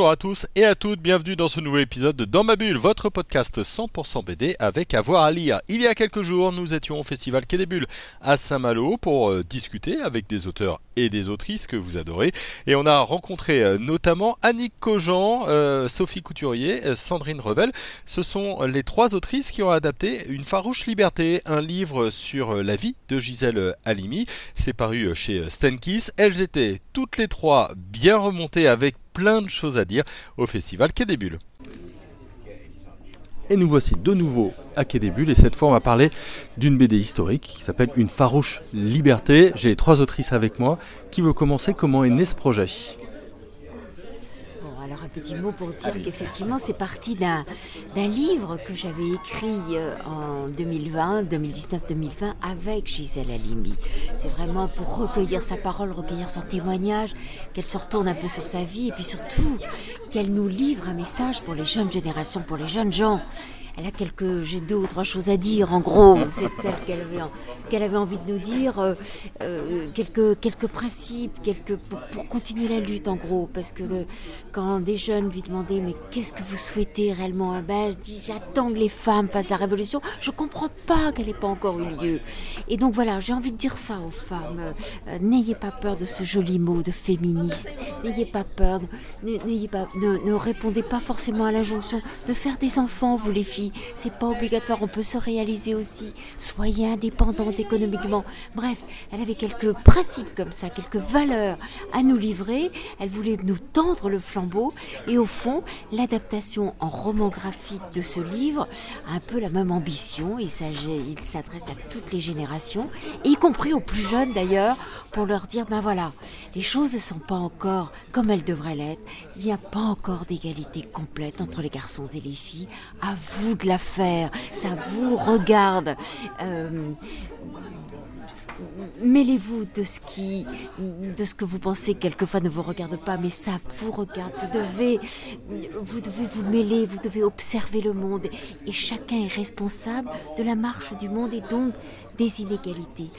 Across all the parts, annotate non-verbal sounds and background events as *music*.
Bonjour à tous et à toutes, bienvenue dans ce nouvel épisode de Dans ma bulle, votre podcast 100% BD avec avoir à lire. Il y a quelques jours, nous étions au festival Quai des Bulles à Saint-Malo pour euh, discuter avec des auteurs et des autrices que vous adorez. Et on a rencontré euh, notamment Annick Cogent, euh, Sophie Couturier, Sandrine Revel. Ce sont les trois autrices qui ont adapté Une farouche liberté, un livre sur la vie de Gisèle Halimi. C'est paru chez Stenkis. Elles étaient toutes les trois bien remontées avec plein de choses à dire au festival Quai des Bulles. Et nous voici de nouveau à Quai des Bulles et cette fois on va parler d'une BD historique qui s'appelle Une farouche liberté. J'ai les trois autrices avec moi. Qui veut commencer? Comment est né ce projet? Petit mot pour dire qu'effectivement, c'est parti d'un livre que j'avais écrit euh, en 2020, 2019-2020 avec Gisèle Halimi. C'est vraiment pour recueillir sa parole, recueillir son témoignage, qu'elle se retourne un peu sur sa vie et puis surtout qu'elle nous livre un message pour les jeunes générations, pour les jeunes gens elle a quelques, j'ai deux ou trois choses à dire. En gros, *laughs* c'est celle qu'elle avait, qu'elle avait envie de nous dire, euh, euh, quelques, quelques principes, quelques pour, continuer la lutte en gros, parce que quand des jeunes lui demandaient mais qu'est-ce que vous souhaitez réellement, ben, elle dit j'attends que les femmes fassent la révolution. Je comprends pas qu'elle n'ait pas encore eu lieu. Et donc voilà, j'ai envie de dire ça aux femmes. Euh, n'ayez pas peur de ce joli mot de féministe. N'ayez pas peur. N'ayez pas, ne, ne répondez pas forcément à l'injonction de faire des enfants, vous les filles c'est pas obligatoire, on peut se réaliser aussi. Soyez indépendante économiquement. Bref, elle avait quelques principes comme ça, quelques valeurs à nous livrer. Elle voulait nous tendre le flambeau. Et au fond, l'adaptation en roman graphique de ce livre a un peu la même ambition. Il s'adresse à toutes les générations, y compris aux plus jeunes d'ailleurs, pour leur dire, ben voilà, les choses ne sont pas encore comme elles devraient l'être. Il n'y a pas encore d'égalité complète entre les garçons et les filles. À vous de la faire, ça vous regarde. Euh, mêlez-vous de ce qui, de ce que vous pensez quelquefois ne vous regarde pas, mais ça vous regarde. Vous devez, vous devez vous mêler, vous devez observer le monde, et chacun est responsable de la marche du monde et donc des inégalités.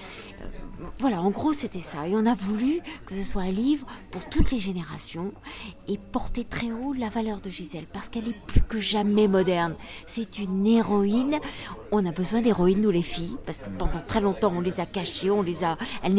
Euh, voilà, en gros, c'était ça. Et on a voulu que ce soit un livre pour toutes les générations et porter très haut la valeur de Gisèle parce qu'elle est plus que jamais moderne. C'est une héroïne. On a besoin d'héroïnes, nous les filles, parce que pendant très longtemps, on les a cachées, on les a. Elle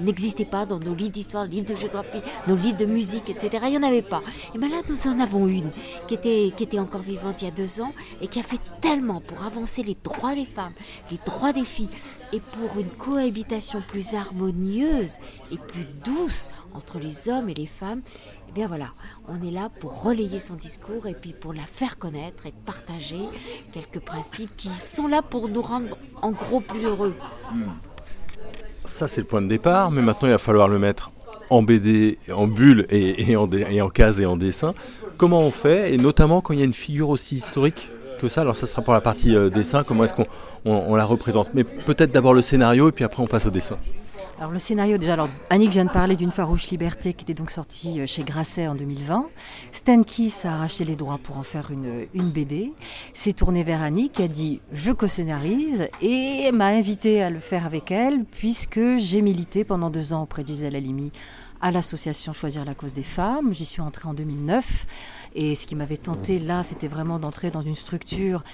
n'existait pas dans nos livres d'histoire, livres de géographie, nos livres de musique, etc. Il n'y en avait pas. Et bien là, nous en avons une qui était, qui était encore vivante il y a deux ans et qui a fait tellement pour avancer les droits des femmes, les droits des filles et pour une cohabitation plus harmonieuse et plus douce entre les hommes et les femmes, eh bien voilà, on est là pour relayer son discours et puis pour la faire connaître et partager quelques principes qui sont là pour nous rendre en gros plus heureux. Ça c'est le point de départ, mais maintenant il va falloir le mettre en BD, en bulle et, en, et en case et en dessin. Comment on fait, et notamment quand il y a une figure aussi historique? Ça. Alors ça sera pour la partie euh, dessin, comment est-ce qu'on la représente. Mais peut-être d'abord le scénario et puis après on passe au dessin. Alors le scénario, déjà, alors, Annick vient de parler d'une farouche liberté qui était donc sortie euh, chez Grasset en 2020. Stan Kiss a racheté les droits pour en faire une, une BD. S'est tourné vers Annick a dit je co-scénarise et m'a invité à le faire avec elle puisque j'ai milité pendant deux ans auprès d'Isabelle Halimi à l'association Choisir la cause des femmes. J'y suis entrée en 2009. Et ce qui m'avait tenté là, c'était vraiment d'entrer dans une structure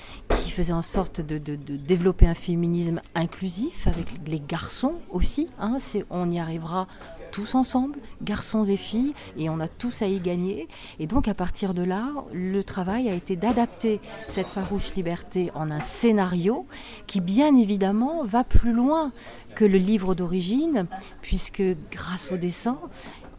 qui faisait en sorte de, développer un féminisme inclusif avec les garçons aussi. Hein. on y arrivera tous ensemble, garçons et filles, et on a tous à y gagner. Et donc à partir de là, le travail a été d'adapter cette farouche liberté en un scénario qui bien évidemment va plus loin que le livre d'origine, puisque grâce au dessin,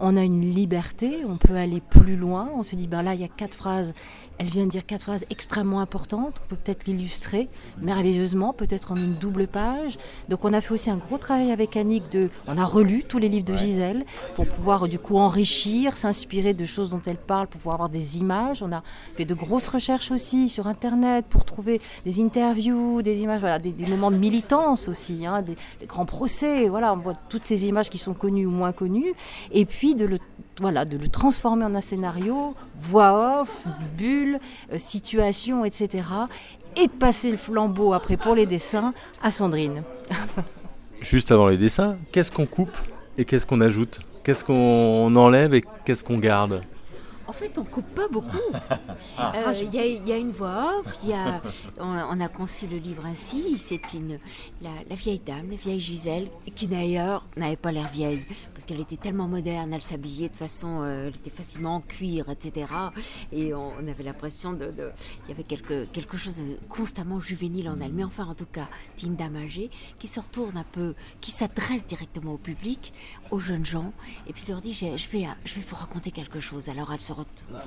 on a une liberté, on peut aller plus loin. On se dit, ben là, il y a quatre phrases. Elle vient de dire quatre phrases extrêmement importantes. On peut peut-être l'illustrer merveilleusement, peut-être en une double page. Donc, on a fait aussi un gros travail avec Annick. De, on a relu tous les livres de Gisèle pour pouvoir, du coup, enrichir, s'inspirer de choses dont elle parle, pour pouvoir avoir des images. On a fait de grosses recherches aussi sur Internet pour trouver des interviews, des images, voilà, des, moments de militance aussi, hein, des, des grands procès. Voilà, on voit toutes ces images qui sont connues ou moins connues. Et puis, de le voilà, de le transformer en un scénario, voix off, bulle, euh, situation, etc. Et passer le flambeau après pour les dessins à Sandrine. *laughs* Juste avant les dessins, qu'est-ce qu'on coupe et qu'est-ce qu'on ajoute? Qu'est-ce qu'on enlève et qu'est-ce qu'on garde? En fait, on coupe pas beaucoup. *laughs* Ah. Euh, il y, a une voix off, *laughs* on, a conçu le livre ainsi. C'est une la, vieille dame, la vieille Gisèle, qui d'ailleurs n'avait pas l'air vieille, parce qu'elle était tellement moderne, elle s'habillait de façon, euh, elle était facilement en cuir, etc. Et on, avait l'impression de, il y avait quelque, quelque chose de constamment juvénile en elle. Mais enfin, en tout cas, c'est une dame âgée qui se retourne un peu, qui s'adresse directement au public, aux jeunes gens, et puis leur dit, je vais, je vais vous raconter quelque chose. Alors elle se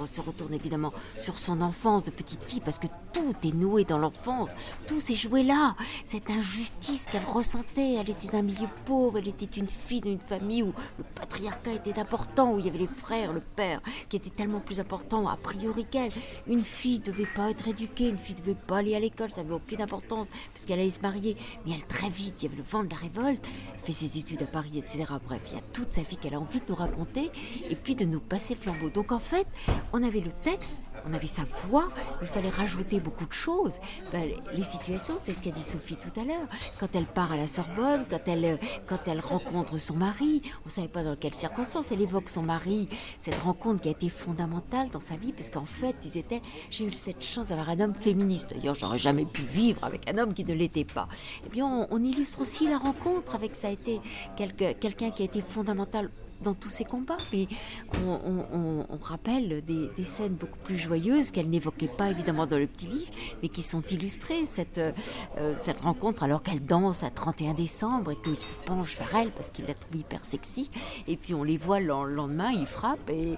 se retourne évidemment sur son enfance de petite fille, parce que tout est noué dans l'enfance, tout s'est joué là. Cette injustice qu'elle ressentait, elle était d'un milieu pauvre, elle était une fille d'une famille où le patriarcat était important, où il y avait les frères, le père, qui était tellement plus important a priori qu'elle. Une fille ne devait pas être éduquée, une fille ne devait pas aller à l'école, ça n'avait aucune importance, puisqu'elle allait se marier. Mais elle, très vite, il y avait le vent de la révolte, fait ses études à Paris, etc. Bref, il y a toute sa vie qu'elle a envie de nous raconter, et puis de nous passer le flambeau. Donc en fait, on avait le texte, on avait sa voix, il fallait rajouter beaucoup de choses. Ben, les situations, c'est ce qu'a dit Sophie tout à l'heure. Quand elle part à la Sorbonne, quand elle, quand elle rencontre son mari, on ne savait pas dans quelles circonstances, elle évoque son mari, cette rencontre qui a été fondamentale dans sa vie, puisqu'en fait, disait-elle, j'ai eu cette chance d'avoir un homme féministe. D'ailleurs, j'aurais jamais pu vivre avec un homme qui ne l'était pas. Et bien, on, illustre aussi la rencontre avec ça a été quelqu'un qui a été fondamental dans tous ces combats. Mais on, rappelle des, scènes beaucoup plus joyeuses qu'elle n'évoquait pas évidemment dans le petit livre, mais qui sont illustrées. Cette, euh, cette rencontre alors qu'elle danse à 31 décembre et qu'il se penche vers elle parce qu'il la trouve hyper sexy. Et puis on les voit le lendemain, ils frappent et,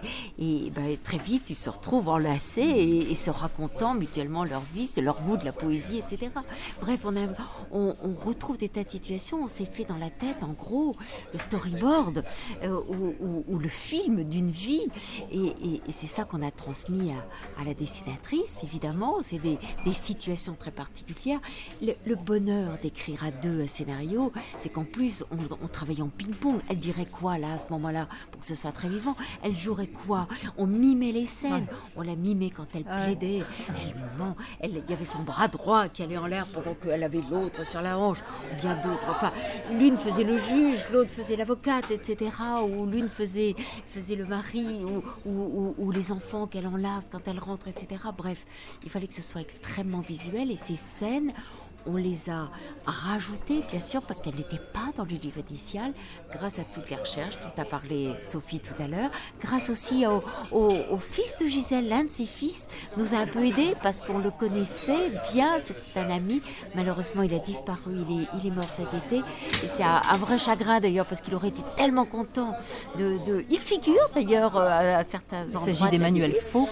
ben, très vite ils se retrouvent enlacés et, se racontant mutuellement leur vie, leur goût de la poésie, etc. Bref, on, a, on, retrouve des tas de situations. On s'est fait dans la tête, en gros, le storyboard. Euh, ou, le film d'une vie. Et, c'est ça qu'on a transmis à, la dessinatrice, évidemment. C'est des, situations très particulières. Le, bonheur d'écrire à deux un scénario, c'est qu'en plus, on, travaille en ping-pong. Elle dirait quoi, là, à ce moment-là, pour que ce soit très vivant? Elle jouerait quoi? On mimait les scènes. On la mimait quand elle plaidait. Elle il y avait son bras droit qui allait en l'air pendant qu'elle avait l'autre sur la hanche, ou bien d'autres. Enfin, l'une faisait le juge, l'autre faisait l'avocate, etc l'une faisait, le mari, ou, ou, les enfants qu'elle enlace quand elle rentre, etc. Bref, il fallait que ce soit extrêmement visuel et ces scènes, on les a rajoutées, bien sûr, parce qu'elles n'étaient pas dans le livre initial, grâce à toutes les recherches dont a parlé Sophie tout à l'heure, grâce aussi au, fils de Gisèle, l'un de ses fils, nous a un peu aidé parce qu'on le connaissait bien, c'était un ami. Malheureusement, il a disparu, il est, il est mort cet été. Et c'est un, vrai chagrin d'ailleurs, parce qu'il aurait été tellement content de. Il figure d'ailleurs euh, à, certains endroits. Il s'agit d'Emmanuel Faux.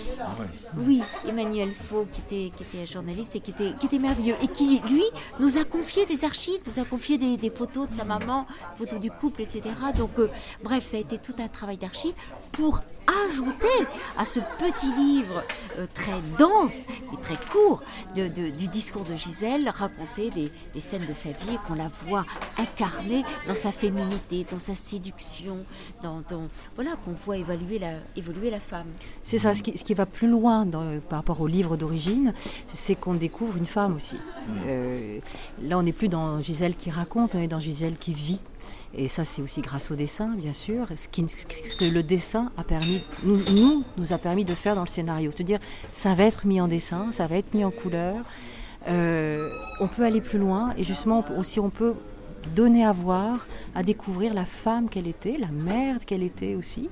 Oui, Emmanuel Faux, qui était, qui était un journaliste et qui était, qui était merveilleux. Et qui, lui, nous a confié des archives, nous a confié des, photos de sa maman, photos du couple, etc. Donc, euh, bref, ça a été tout un travail d'archives pour ajouter à ce petit livre euh, très dense et très court du discours de Gisèle, raconter des, scènes de sa vie et qu'on la voit incarnée dans sa féminité, dans sa séduction, dans, voilà qu'on voit évoluer la, évoluer la femme. C'est ça, ce qui, va plus loin par rapport au livre d'origine, c'est qu'on découvre une femme aussi. Mmh. Euh, là, on n'est plus dans Gisèle qui raconte, on est dans Gisèle qui vit. Et ça, c'est aussi grâce au dessin, bien sûr. Ce, que le dessin a permis, nous, a permis de faire dans le scénario. C'est-à-dire, ça va être mis en dessin, ça va être mis en couleur. Euh, on peut aller plus loin et justement aussi on peut donner à voir, à découvrir la femme qu'elle était, la mère qu'elle était aussi.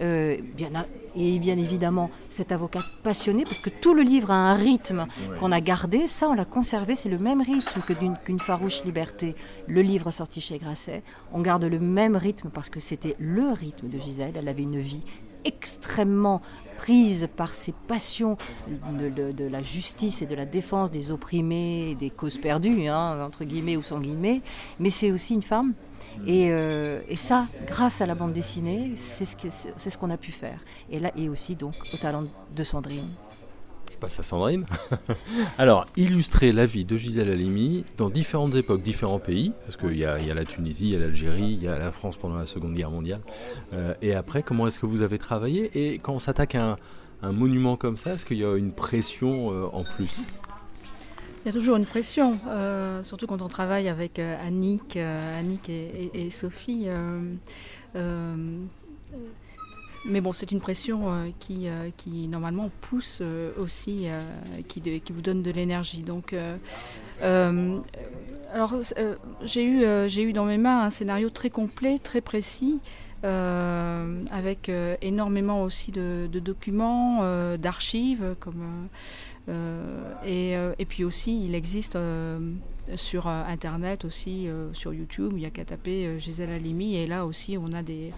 Euh, bien, et bien évidemment, cette avocate passionnée, parce que tout le livre a un rythme qu'on a gardé, ça on l'a conservé, c'est le même rythme que qu'une farouche liberté, le livre sorti chez Grasset. On garde le même rythme parce que c'était le rythme de Gisèle, elle avait une vie extrêmement prise par ses passions de, la justice et de la défense des opprimés, des causes perdues, hein, entre guillemets ou sans guillemets, mais c'est aussi une femme. Et, euh, ça, grâce à la bande dessinée, c'est ce qu'on ce a pu faire. Et là, et aussi donc au talent de Sandrine. À Sandrine. Alors, illustrer la vie de Gisèle Halimi dans différentes époques, différents pays, parce qu'il y, a la Tunisie, il y a l'Algérie, il y a la France pendant la Seconde Guerre mondiale. Euh, et après, comment est-ce que vous avez travaillé Et quand on s'attaque à un, monument comme ça, est-ce qu'il y a une pression euh, en plus? Il y a toujours une pression, euh, surtout quand on travaille avec Annick, Annick et Sophie. Mais bon, c'est une pression euh, qui, euh, qui, normalement pousse euh, aussi, qui, qui, vous donne de l'énergie. Donc, alors, j'ai eu, j'ai eu dans mes mains un scénario très complet, très précis. avec énormément aussi de, documents, d'archives, comme et, et, puis aussi il existe sur internet aussi, sur YouTube, il y a qu'à taper Gisèle Halimi et là aussi on a des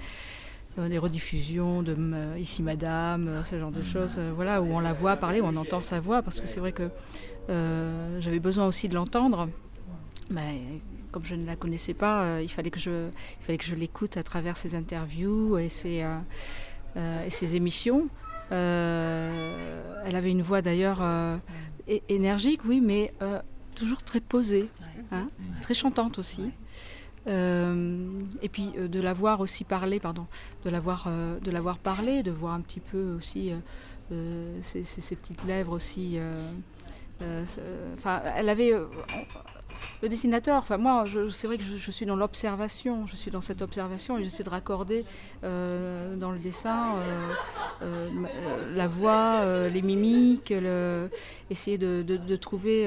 des rediffusions de euh, Ici Madame, euh, ce genre de choses, voilà, où on la voit parler, où on entend sa voix, parce que c'est vrai que j'avais besoin aussi de l'entendre, mais comme je ne la connaissais pas, il fallait que je, il fallait que je l'écoute à travers ses interviews et ses, et ses émissions. elle avait une voix d'ailleurs énergique, oui, mais toujours très posée, hein, très chantante aussi. Euh, et puis euh, de l'avoir aussi parlé, pardon, de l'avoir euh, de l'avoir parlé, de voir un petit peu aussi ces, petites lèvres aussi. Enfin, elle avait le dessinateur, enfin moi, c'est vrai que je, suis dans l'observation, je suis dans cette observation et j'essaie de raccorder dans le dessin la voix, les mimiques, essayer de trouver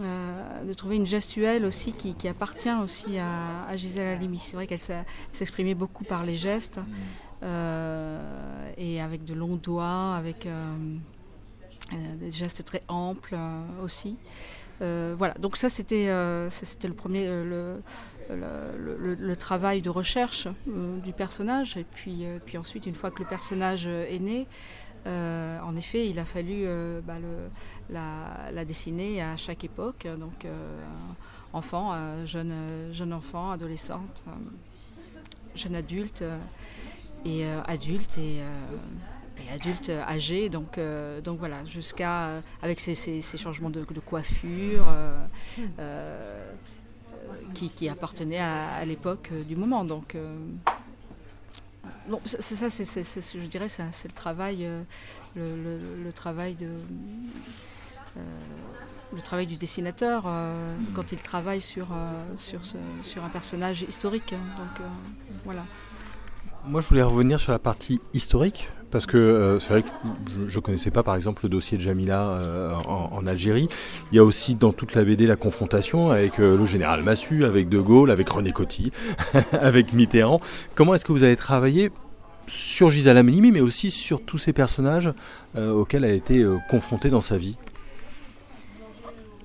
euh, de trouver une gestuelle aussi qui, appartient aussi à, Gisèle Halimi. C'est vrai qu'elle s'exprimait beaucoup par les gestes euh, et avec de longs doigts, avec euh, des gestes très amples aussi. voilà, donc ça c'était le premier le, le, travail de recherche du personnage et puis, puis ensuite une fois que le personnage est né, euh, en effet, il a fallu euh, bah, la, dessiner à chaque époque, donc euh, enfant, jeune, jeune enfant, adolescente, jeune adulte et adulte et, adulte âgé. Donc, donc voilà, jusqu'à avec ces, changements de, coiffure. Qui, appartenaient à, l'époque du moment. Donc, Bon, c'est ça, c'est, je dirais, c'est le travail, euh, le, travail de, euh, le travail du dessinateur euh, mm. quand il travaille sur, sur, sur un personnage historique. Hein. donc voilà. Moi, je voulais revenir sur la partie historique, parce que euh, c'est vrai que je ne connaissais pas, par exemple, le dossier de Jamila euh, en, Algérie. Il y a aussi dans toute la BD la confrontation avec euh, le général Massu, avec De Gaulle, avec René Coty, *laughs* avec Mitterrand. Comment est-ce que vous avez travaillé sur Gisèle Halimi, mais aussi sur tous ces personnages auxquels elle a été confrontée dans sa vie?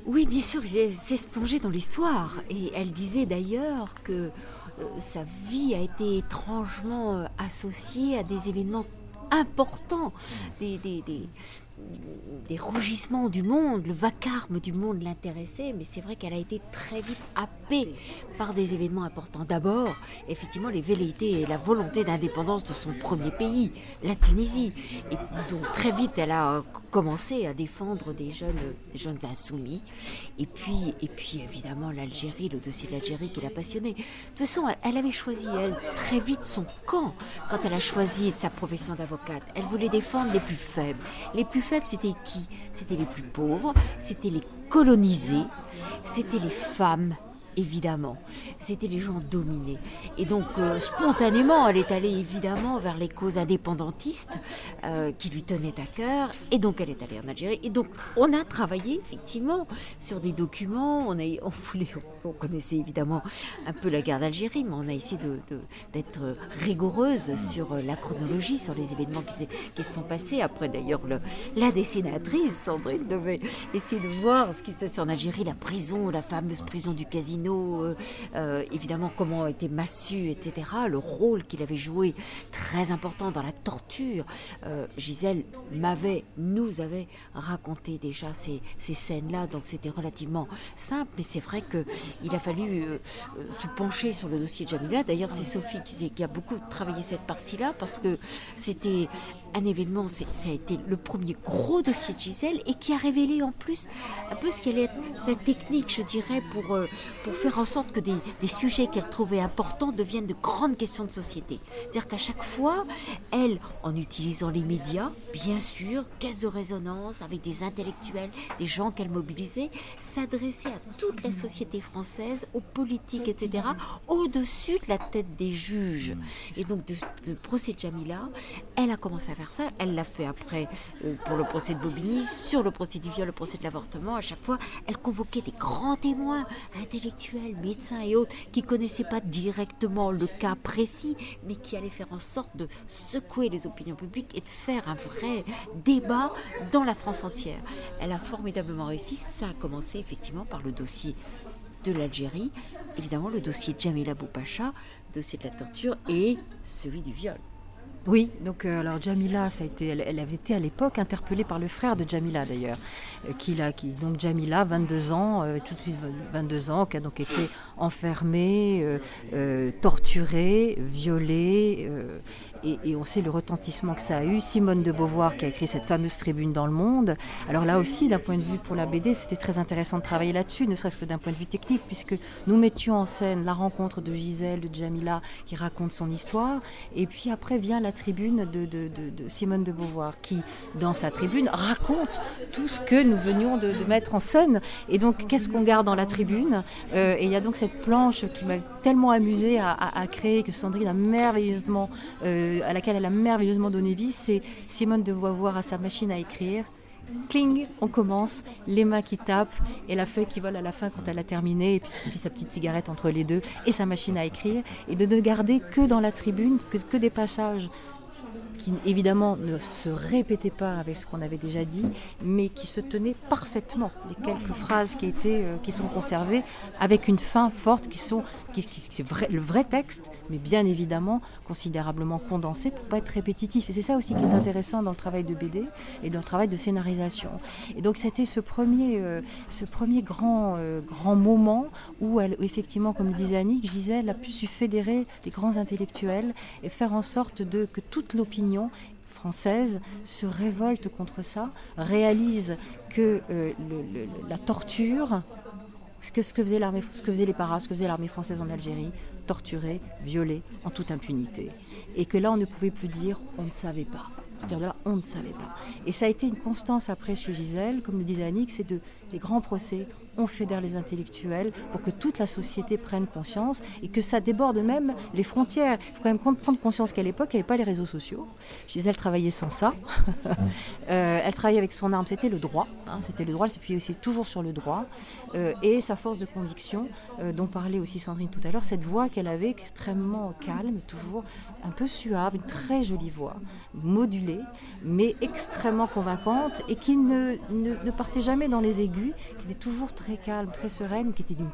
Oui, bien sûr, c'est se plonger dans l'histoire. Et elle disait d'ailleurs que sa vie a été étrangement associée à des événements importants, des, des rougissements du monde, le vacarme du monde l'intéressait, mais c'est vrai qu'elle a été très vite happée par des événements importants. D'abord, effectivement, les velléités et la volonté d'indépendance de son premier pays, la Tunisie. Et donc très vite, elle a commencé à défendre des jeunes, des jeunes insoumis. Et puis, et puis évidemment, l'Algérie, le dossier de l'Algérie qui l'a passionnée. De toute façon, elle avait choisi, elle, très vite son camp quand elle a choisi sa profession d'avocate. Elle voulait défendre les plus faibles. Les plus faibles, c'était qui? C'était les plus pauvres, c'était les colonisés, c'était les femmes évidemment. C'était les gens dominés. Et donc, euh, spontanément, elle est allée évidemment vers les causes indépendantistes euh, qui lui tenaient à cœur. Et donc, elle est allée en Algérie. Et donc, on a travaillé effectivement sur des documents. On, connaissait évidemment un peu la guerre d'Algérie, mais on a essayé d'être rigoureuse sur la chronologie, sur les événements qui, qui se sont passés. Après, d'ailleurs, la dessinatrice, Sandrine, devait essayer de voir ce qui se passait en Algérie, la prison, la fameuse prison du casino euh, euh, évidemment comment était Massu, etc. Le rôle qu'il avait joué très important dans la torture. Euh, Gisèle m'avait, nous avait raconté déjà ces, scènes-là, donc c'était relativement simple. Mais c'est vrai qu'il a fallu se pencher sur le dossier de Jamila. D'ailleurs, c'est Sophie qui, qui a beaucoup travaillé cette partie-là parce que c'était un événement, ça a été le premier gros dossier de Gisèle et qui a révélé en plus un peu ce qu'elle est, cette technique, je dirais, pour, euh, pour faire en sorte que des, des sujets qu'elle trouvait importants deviennent de grandes questions de société. C'est-à-dire qu'à chaque fois, elle, en utilisant les médias, bien sûr, caisse de résonance avec des intellectuels, des gens qu'elle mobilisait, s'adressait à toute la société française, aux politiques, etc., au-dessus de la tête des juges. Et donc, de, procès de Jamila, elle a commencé à faire Elle l'a fait après euh, pour le procès de Bobigny, sur le procès du viol, le procès de l'avortement. À chaque fois, elle convoquait des grands témoins, intellectuels, médecins et autres, qui connaissaient pas directement le cas précis, mais qui allaient faire en sorte de secouer les opinions publiques et de faire un vrai débat dans la France entière. Elle a formidablement réussi. Ça a commencé effectivement par le dossier de l'Algérie, évidemment le dossier de Jamila Boupacha, dossier de la torture et celui du viol. Oui, donc euh, alors Jamila, ça a été, elle, avait été à l'époque interpellée par le frère de Jamila d'ailleurs, euh, qui, l'a- qui donc Jamila, 22 ans, euh, tout de suite 22 ans, qui a donc été enfermée, torturée, violée, et, et on sait le retentissement que ça a eu. Simone de Beauvoir qui a écrit cette fameuse tribune dans le Monde. Alors là aussi, d'un point de vue pour la BD, c'était très intéressant de travailler là-dessus, ne serait-ce que d'un point de vue technique, puisque nous mettions en scène la rencontre de Gisèle, de Jamila, qui raconte son histoire, et puis après vient la tribune de, Simone de Beauvoir, qui, dans sa tribune, raconte tout ce que nous venions de, mettre en scène. Et donc, qu'est-ce qu'on garde dans la tribune? Euh, Et il y a donc cette planche qui m'a tellement amusée à créer, que Sandrine a merveilleusement, euh, à laquelle elle a merveilleusement donné vie, c'est Simone de Beauvoir à sa machine à écrire. Cling, on commence, les mains qui tapent et la feuille qui vole à la fin quand elle a terminé, et puis, sa petite cigarette entre les deux et sa machine à écrire, et de ne garder que dans la tribune, que des passages qui évidemment ne se répétaient pas avec ce qu'on avait déjà dit, mais qui se tenaient parfaitement. Les quelques phrases qui, étaient, euh, qui sont conservées avec une fin forte, qui sont qui, qui- vrai, le vrai texte, mais bien évidemment considérablement condensé pour pas être répétitif. Et c'est ça aussi qui est intéressant dans le travail de BD et dans le travail de scénarisation. Et donc c'était ce premier, euh, ce premier grand, euh, grand moment où elle, effectivement, comme disait Annick, Gisèle a pu fédérer les grands intellectuels et faire en sorte de, que toute l'opinion française se révolte contre ça, réalise que euh, la torture, ce que, faisait l'armée, ce que faisaient les paras, ce que faisait l'armée française en Algérie, torturer, violer en toute impunité. Et que là, on ne pouvait plus dire on ne savait pas. À partir là, on ne savait pas. Et ça a été une constance après chez Gisèle, comme le disait Annick, c'est de les grands procès, on fédère les intellectuels pour que toute la société prenne conscience et que ça déborde même les frontières. Il faut quand même prendre conscience qu'à l'époque, il n'y avait pas les réseaux sociaux. Gisèle travaillait sans ça. *laughs* Euh, elle travaillait avec son arme, c'était le droit. hein, c'était le droit, elle s'appuyait aussi toujours sur le droit. Euh, et sa force de conviction, euh, dont parlait aussi Sandrine tout à l'heure, cette voix qu'elle avait extrêmement calme, toujours un peu suave, une très jolie voix, modulée, mais extrêmement convaincante et qui ne, ne, ne partait jamais dans les aigus, qui était toujours très calme, très sereine, qui était d'une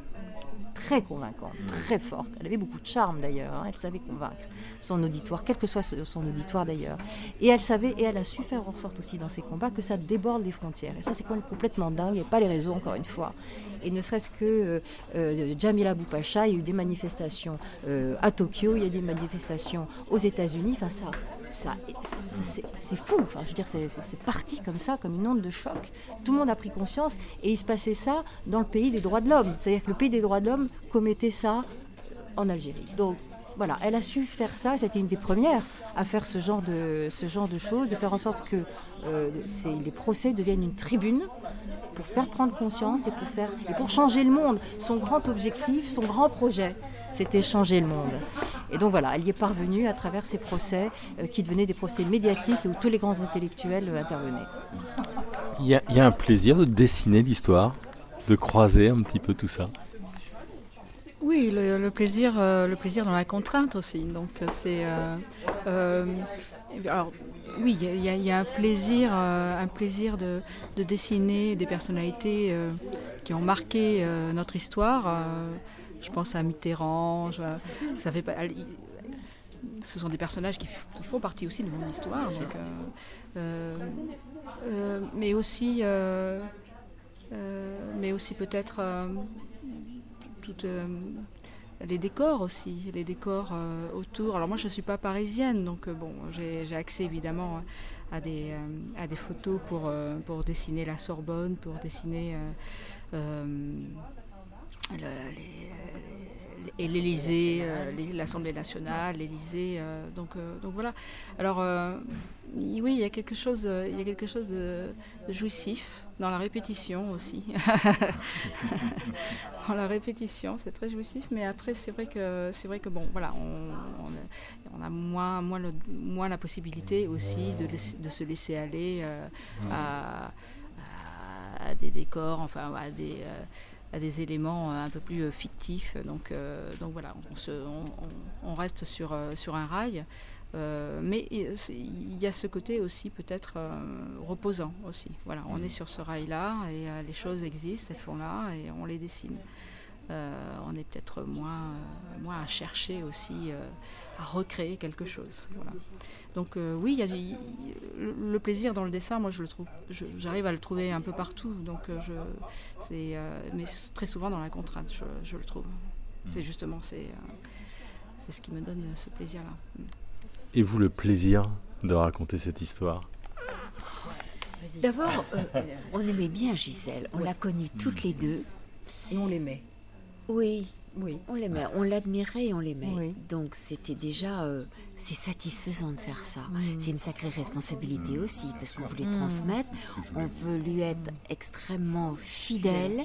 très convaincante, très forte. Elle avait beaucoup de charme d'ailleurs, hein, elle savait convaincre son auditoire, quel que soit son auditoire d'ailleurs. Et elle savait, et elle a su faire en sorte aussi dans ses combats que ça déborde les frontières. Et ça c'est quand même complètement dingue, a pas les réseaux encore une fois. Et ne serait-ce que euh, euh, Jamila Boupacha, il y a eu des manifestations euh, à Tokyo, il y a des manifestations aux États-Unis, enfin ça, c'est fou, je veux c'est- parti comme ça, comme une onde de choc. Tout le monde a pris conscience et il se passait ça dans le pays des droits de l'homme. C'est-à-dire que le pays des droits de l'homme commettait ça en Algérie. Donc voilà, elle a su faire ça, c'était une des premières à faire ce genre de, choses, de faire en sorte que euh, les procès deviennent une tribune pour faire prendre conscience et pour, faire, et pour changer le monde. Son grand objectif, son grand projet, c'était changer le monde. Et donc voilà, elle y est parvenue à travers ces procès euh, qui devenaient des procès médiatiques et où tous les grands intellectuels euh, intervenaient. Il y, a, il y a un plaisir de dessiner l'histoire, de croiser un petit peu tout ça. Oui, le, le plaisir, euh, le plaisir dans la contrainte aussi. Donc c'est, euh, euh, alors oui, il y a- y, un plaisir, euh, un plaisir de, de dessiner des personnalités euh, qui ont marqué euh, notre histoire. Je pense à Mitterrand. je- ça fait pas. Ce sont des personnages qui, font partie aussi de mon histoire. Donc, euh, euh, euh, mais aussi, euh, mais aussi peut-être. les décors aussi, les décors autour. Alors moi je ne suis pas parisienne, donc bon, j'ai accès évidemment à des, à des photos pour, pour dessiner la Sorbonne, pour dessiner et l'Élysée, euh, l'Assemblée nationale, l'Élysée. Euh, donc, euh, donc voilà. Alors oui, il y a quelque chose, il y a quelque chose de, jouissif dans la répétition aussi. *laughs* dans la répétition, c'est très jouissif, mais après c'est vrai que c'est vrai que bon, voilà, on, a moins, moins, le, moins la possibilité aussi de, de se laisser aller à, à, des décors, enfin à des à des éléments euh, un peu plus euh, fictifs. Donc, euh, donc voilà, on, reste sur, sur un rail. mais il y a ce côté aussi peut-être reposant aussi. Voilà, on est sur ce rail-là et les choses existent, elles sont là et on les dessine. On est peut-être moins, moins à chercher aussi à recréer quelque chose. Voilà. Donc euh, oui, il y a le plaisir dans le dessin, moi je le trouve, j'arrive à le trouver un peu partout. Donc euh, je, c'est, euh, mais très souvent dans la contrainte, je, le trouve. Hmm. C'est justement c'est, c'est ce qui me donne ce plaisir-là. Et vous le plaisir de raconter cette histoire? D'abord, on aimait bien Gisèle. On l'a connue toutes les deux. Et on l'aimait. Oui, oui. On l'aimait, on l'admirait et on l'aimait. Donc c'était déjà, euh, c'est satisfaisant de faire ça. C'est une sacrée responsabilité mm. aussi parce qu'on voulait mm. transmettre, on veut lui être extrêmement fidèle.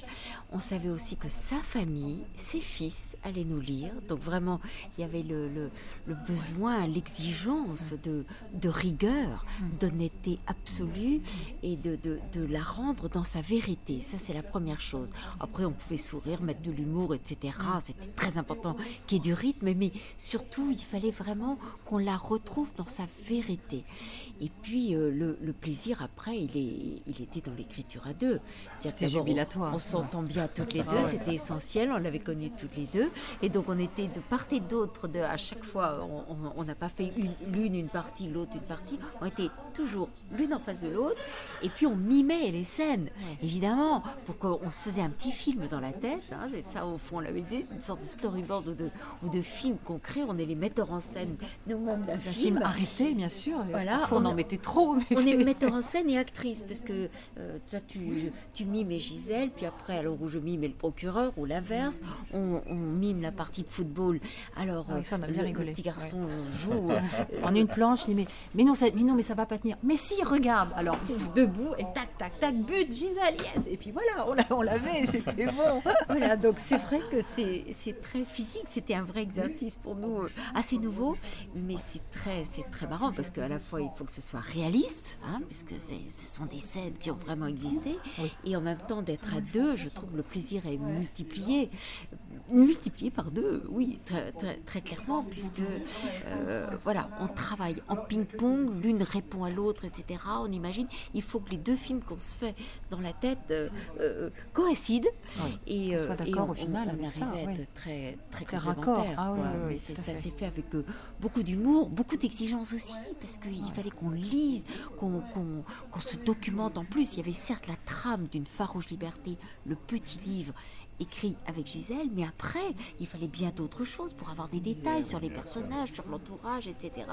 On savait aussi que sa famille, ses fils allaient nous lire. Donc vraiment, il y avait le, le, besoin, l'exigence de, de rigueur, d'honnêteté absolue et de, de, de la rendre dans sa vérité. Ça c'est la première chose. Après on pouvait sourire, mettre de l'humour, etc c'était très important qu'il y ait du rythme, mais surtout, il fallait vraiment qu'on la retrouve dans sa vérité. Et puis, euh, le, plaisir, après, il, est, il était dans l'écriture à deux. C'était jubilatoire. On, s'entend bien toutes les deux, c'était essentiel, on l'avait connu toutes les deux. Et donc, on était de part et d'autre, de, à chaque fois, on n'a pas fait l'une une, partie, l'autre une partie, on était toujours l'une en face de l'autre, et puis on mimait les scènes, évidemment, pour qu'on se faisait un petit film dans la tête, hein, c'est ça au fond, on l'avait dit, une sorte de storyboard ou de, ou de film qu'on crée. On est les metteurs en scène nous-mêmes d'un film. arrêté, bien sûr. Voilà, on, en mettait trop. on est metteur en scène et actrice, parce que euh, toi, tu, tu mimes et Gisèle, puis après, alors où je mime et le procureur, ou l'inverse, on, mime la partie de football. Alors, ah ça, on a bien le, rigolé. petit garçon joue. Euh, *laughs* en une planche, dit mais, non, ça, mais non, mais ça va pas tenir. Mais si, regarde. Alors, debout, et tac, tac, tac, but, Gisèle, yes. Et puis voilà, on l'avait, c'était bon. *laughs* voilà, donc c'est vrai que c'est c'est très physique. C'était un vrai exercice pour nous, euh, assez nouveau, mais c'est très, c'est très marrant parce qu'à la fois il faut que ce soit réaliste, hein, puisque ce sont des scènes qui ont vraiment existé, et en même temps d'être à deux, je trouve que le plaisir est multiplié, multiplié par deux, oui, très, très, clairement, puisque euh, voilà, on travaille en ping-pong, l'une répond à l'autre, etc. On imagine, il faut que les deux films qu'on se fait dans la tête euh, coïncident et, soit d'accord au final on, ça, très, très, très raccord. Ah mais ça s'est fait avec euh, beaucoup d'humour, beaucoup d'exigence aussi, parce qu'il fallait qu'on lise, qu'on se documente. En plus, il y avait certes la trame d'une farouche liberté, le petit livre, écrit avec Gisèle, mais après, il fallait bien d'autres choses pour avoir des détails sur les personnages, sur l'entourage, etc.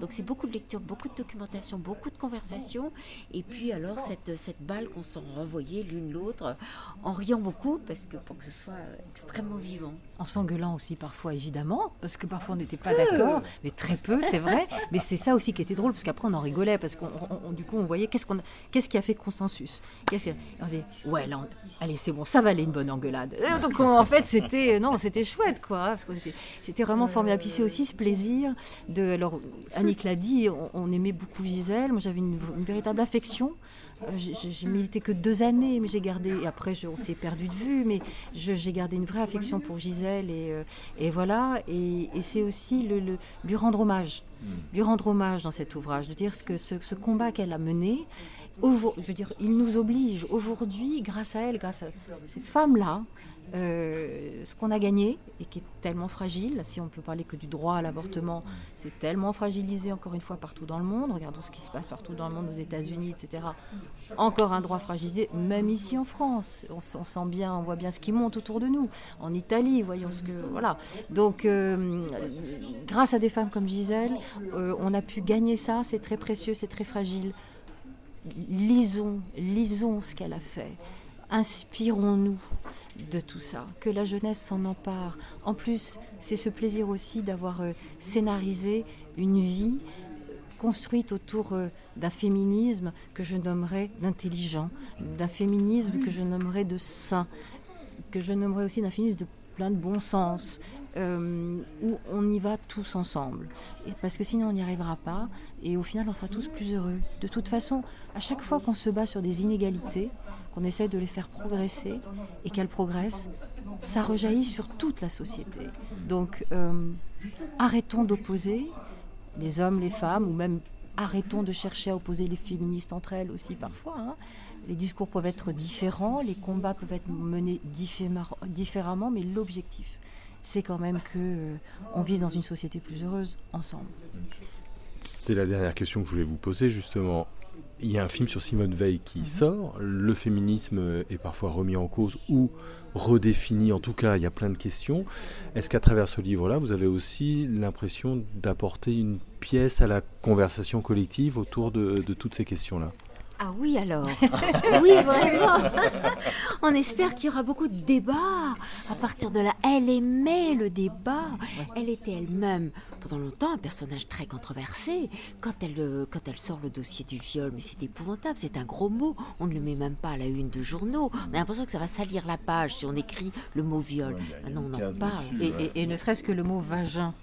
Donc c'est beaucoup de lecture, beaucoup de documentation, beaucoup de conversation, et puis alors cette, cette balle qu'on s'en renvoyait l'une l'autre, en riant beaucoup, parce que pour que ce soit extrêmement vivant. En s'engueulant aussi parfois, évidemment, parce que parfois on n'était pas d'accord, mais très peu, c'est vrai. *laughs* mais c'est ça aussi qui était drôle, parce qu'après on en rigolait, parce qu'on du coup on voyait qu'est-ce qu'on qu'est-ce qui a fait consensus. Qu'est-ce on disait, ouais, là, allez, c'est bon, ça va aller une bonne engueulade. Donc en fait, c'était non, c'était chouette quoi, parce que c'était vraiment formidable. Puis c'est aussi ce plaisir de. Alors Annick l'a dit, on, aimait beaucoup Gisèle. Moi, j'avais une, véritable affection. Euh, j'ai milité que deux années, mais j'ai gardé. Et après, on s'est perdu de vue, mais j'ai gardé une vraie affection pour Gisèle et, euh, et voilà. Et, c'est aussi le, lui rendre hommage, lui rendre hommage dans cet ouvrage, de dire ce que ce, ce combat qu'elle a mené. je veux dire, il nous oblige aujourd'hui, grâce à elle, grâce à ces femmes-là, euh, ce qu'on a gagné et qui est tellement fragile, si on peut parler que du droit à l'avortement, c'est tellement fragilisé encore une fois partout dans le monde. Regardons ce qui se passe partout dans le monde, aux États-Unis, etc. Encore un droit fragilisé, même ici en France. On, sent bien, on voit bien ce qui monte autour de nous. En Italie, voyons ce que. Voilà. Donc, euh, grâce à des femmes comme Gisèle, euh, on a pu gagner ça. C'est très précieux, c'est très fragile. Lisons, lisons ce qu'elle a fait inspirons-nous de tout ça, que la jeunesse s'en empare. En plus, c'est ce plaisir aussi d'avoir euh, scénarisé une vie euh, construite autour euh, d'un féminisme que je nommerais d'intelligent, d'un féminisme que je nommerais de sain, que je nommerais aussi d'un féminisme de plein de bon sens, où on y va tous ensemble. parce que sinon on n'y arrivera pas, et au final on sera tous plus heureux. De toute façon, à chaque fois qu'on se bat sur des inégalités, qu'on essaie de les faire progresser et qu'elles progressent, ça rejaillit sur toute la société. Donc euh, arrêtons d'opposer les hommes, les femmes, ou même arrêtons de chercher à opposer les féministes entre elles aussi parfois. Hein. Les discours peuvent être différents, les combats peuvent être menés différemment, mais l'objectif, c'est quand même que euh, on vive dans une société plus heureuse ensemble. C'est la dernière question que je voulais vous poser justement. Il y a un film sur Simone Veil qui mhm. sort. Le féminisme est parfois remis en cause ou redéfini. En tout cas, il y a plein de questions. Est-ce qu'à travers ce livre-là, vous avez aussi l'impression d'apporter une pièce à la conversation collective autour de toutes ces questions-là? Ah oui alors *laughs* Oui vraiment On espère qu'il y aura beaucoup de débats à partir de là. Elle aimait le débat. Elle était elle-même pendant longtemps un personnage très controversé. Quand elle, euh, quand elle sort le dossier du viol, mais c'est épouvantable, c'est un gros mot. On ne le met même pas à la une de journaux. On a l'impression que ça va salir la page si on écrit le mot viol. non, on en parle. et ne serait-ce que le mot vagin.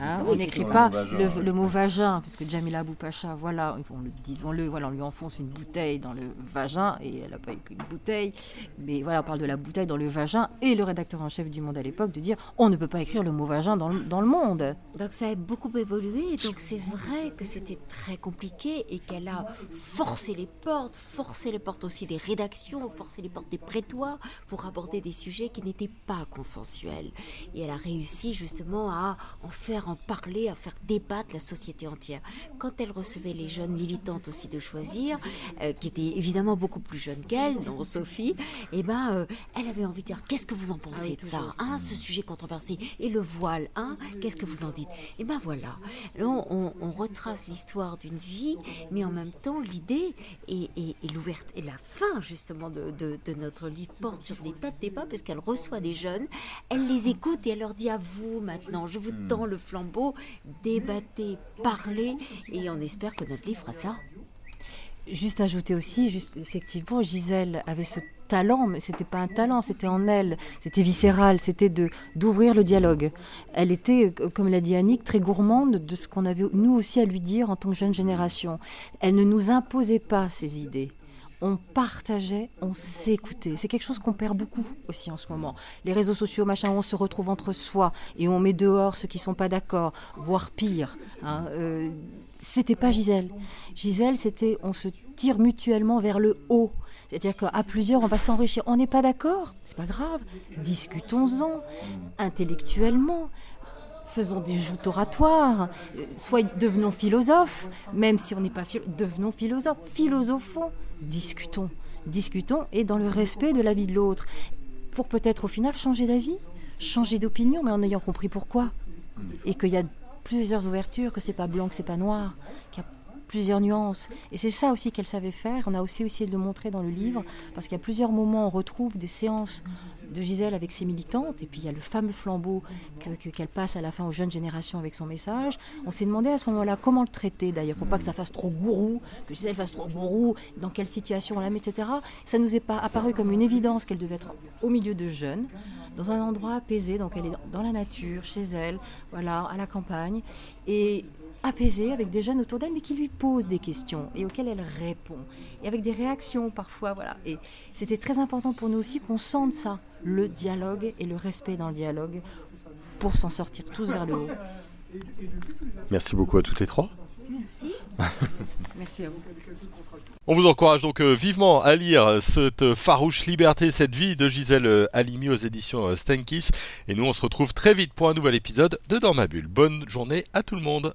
Hein, on n'écrit pas le, mot vagin, puisque Jamila Boupacha, voilà, disons-le, voilà, on lui enfonce une bouteille dans le vagin, et elle n'a pas eu qu'une bouteille, mais voilà, on parle de la bouteille dans le vagin, et le rédacteur en chef du Monde à l'époque de dire on ne peut pas écrire le mot vagin dans le, dans le monde. Donc ça a beaucoup évolué, donc c'est vrai que c'était très compliqué, et qu'elle a forcé les portes, forcé les portes aussi des rédactions, forcé les portes des prétoires pour aborder des sujets qui n'étaient pas consensuels. Et elle a réussi justement à en faire en parler, à faire débattre la société entière. Quand elle recevait les jeunes militantes aussi de choisir, euh, qui étaient évidemment beaucoup plus jeunes qu'elle, dont Sophie, et eh ben, euh, elle avait envie de dire qu'est-ce que vous en pensez ah de ça, hein, ce sujet controversé et le voile, hein, qu'est-ce que vous en dites? Et eh ben voilà, là on, retrace l'histoire d'une vie, mais en même temps l'idée et, et, et l'ouverture et la fin justement de, de, de, notre livre porte sur des tas de débats parce qu'elle reçoit des jeunes, elle les écoute et elle leur dit à vous maintenant, je vous hmm. Le flambeau, débattez, parlez, et on espère que notre livre fera ça. Juste ajouter aussi, effectivement, Gisèle avait ce talent, mais c'était pas un talent, c'était en elle, c'était viscéral, c'était de d'ouvrir le dialogue. Elle était, comme l'a dit Annick, très gourmande de ce qu'on avait nous aussi à lui dire en tant que jeune génération. Elle ne nous imposait pas ses idées on partageait, on s'écoutait. C'est quelque chose qu'on perd beaucoup aussi en ce moment. Les réseaux sociaux, machin, on se retrouve entre soi et on met dehors ceux qui sont pas d'accord, voire pire. Hein. Euh, c'était pas Gisèle. Gisèle, c'était on se tire mutuellement vers le haut. C'est-à-dire qu'à plusieurs, on va s'enrichir. On n'est pas d'accord, c'est pas grave. Discutons-en intellectuellement faisons des joutes oratoires, euh, soit devenons philosophes, même si on n'est pas philosophes, devenons philosophes, philosophons discutons, discutons et dans le respect de la vie de l'autre, pour peut-être au final changer d'avis, changer d'opinion, mais en ayant compris pourquoi, et qu'il y a plusieurs ouvertures, que c'est pas blanc, que c'est pas noir, qu'il y a plusieurs nuances. Et c'est ça aussi qu'elle savait faire. On a aussi essayé de le montrer dans le livre, parce a plusieurs moments, on retrouve des séances de Gisèle avec ses militantes, et puis il y a le fameux flambeau qu'elle passe à la fin aux jeunes générations avec son message. On s'est demandé à ce moment-là comment le traiter d'ailleurs, pour pas que ça fasse trop gourou, que Gisèle fasse trop gourou, dans quelle situation on la met, etc. Ça nous est pas apparu comme une évidence qu'elle devait être au milieu de jeunes, dans un endroit apaisé, donc elle est dans la nature, chez elle, voilà, à la campagne, et apaisée avec des jeunes autour d'elle, mais qui lui posent des questions et auxquelles elle répond. Et avec des réactions parfois, voilà. Et c'était très important pour nous aussi qu'on sente ça, le dialogue et le respect dans le dialogue, pour s'en sortir tous vers le haut. Merci beaucoup à toutes les trois. Merci. *laughs* Merci à vous. On vous encourage donc euh, vivement à lire cette farouche liberté, cette vie de Gisèle euh, Halimi aux éditions euh, Stenkis. Et nous, on se retrouve très vite pour un nouvel épisode de Dans ma bulle. Bonne journée à tout le monde.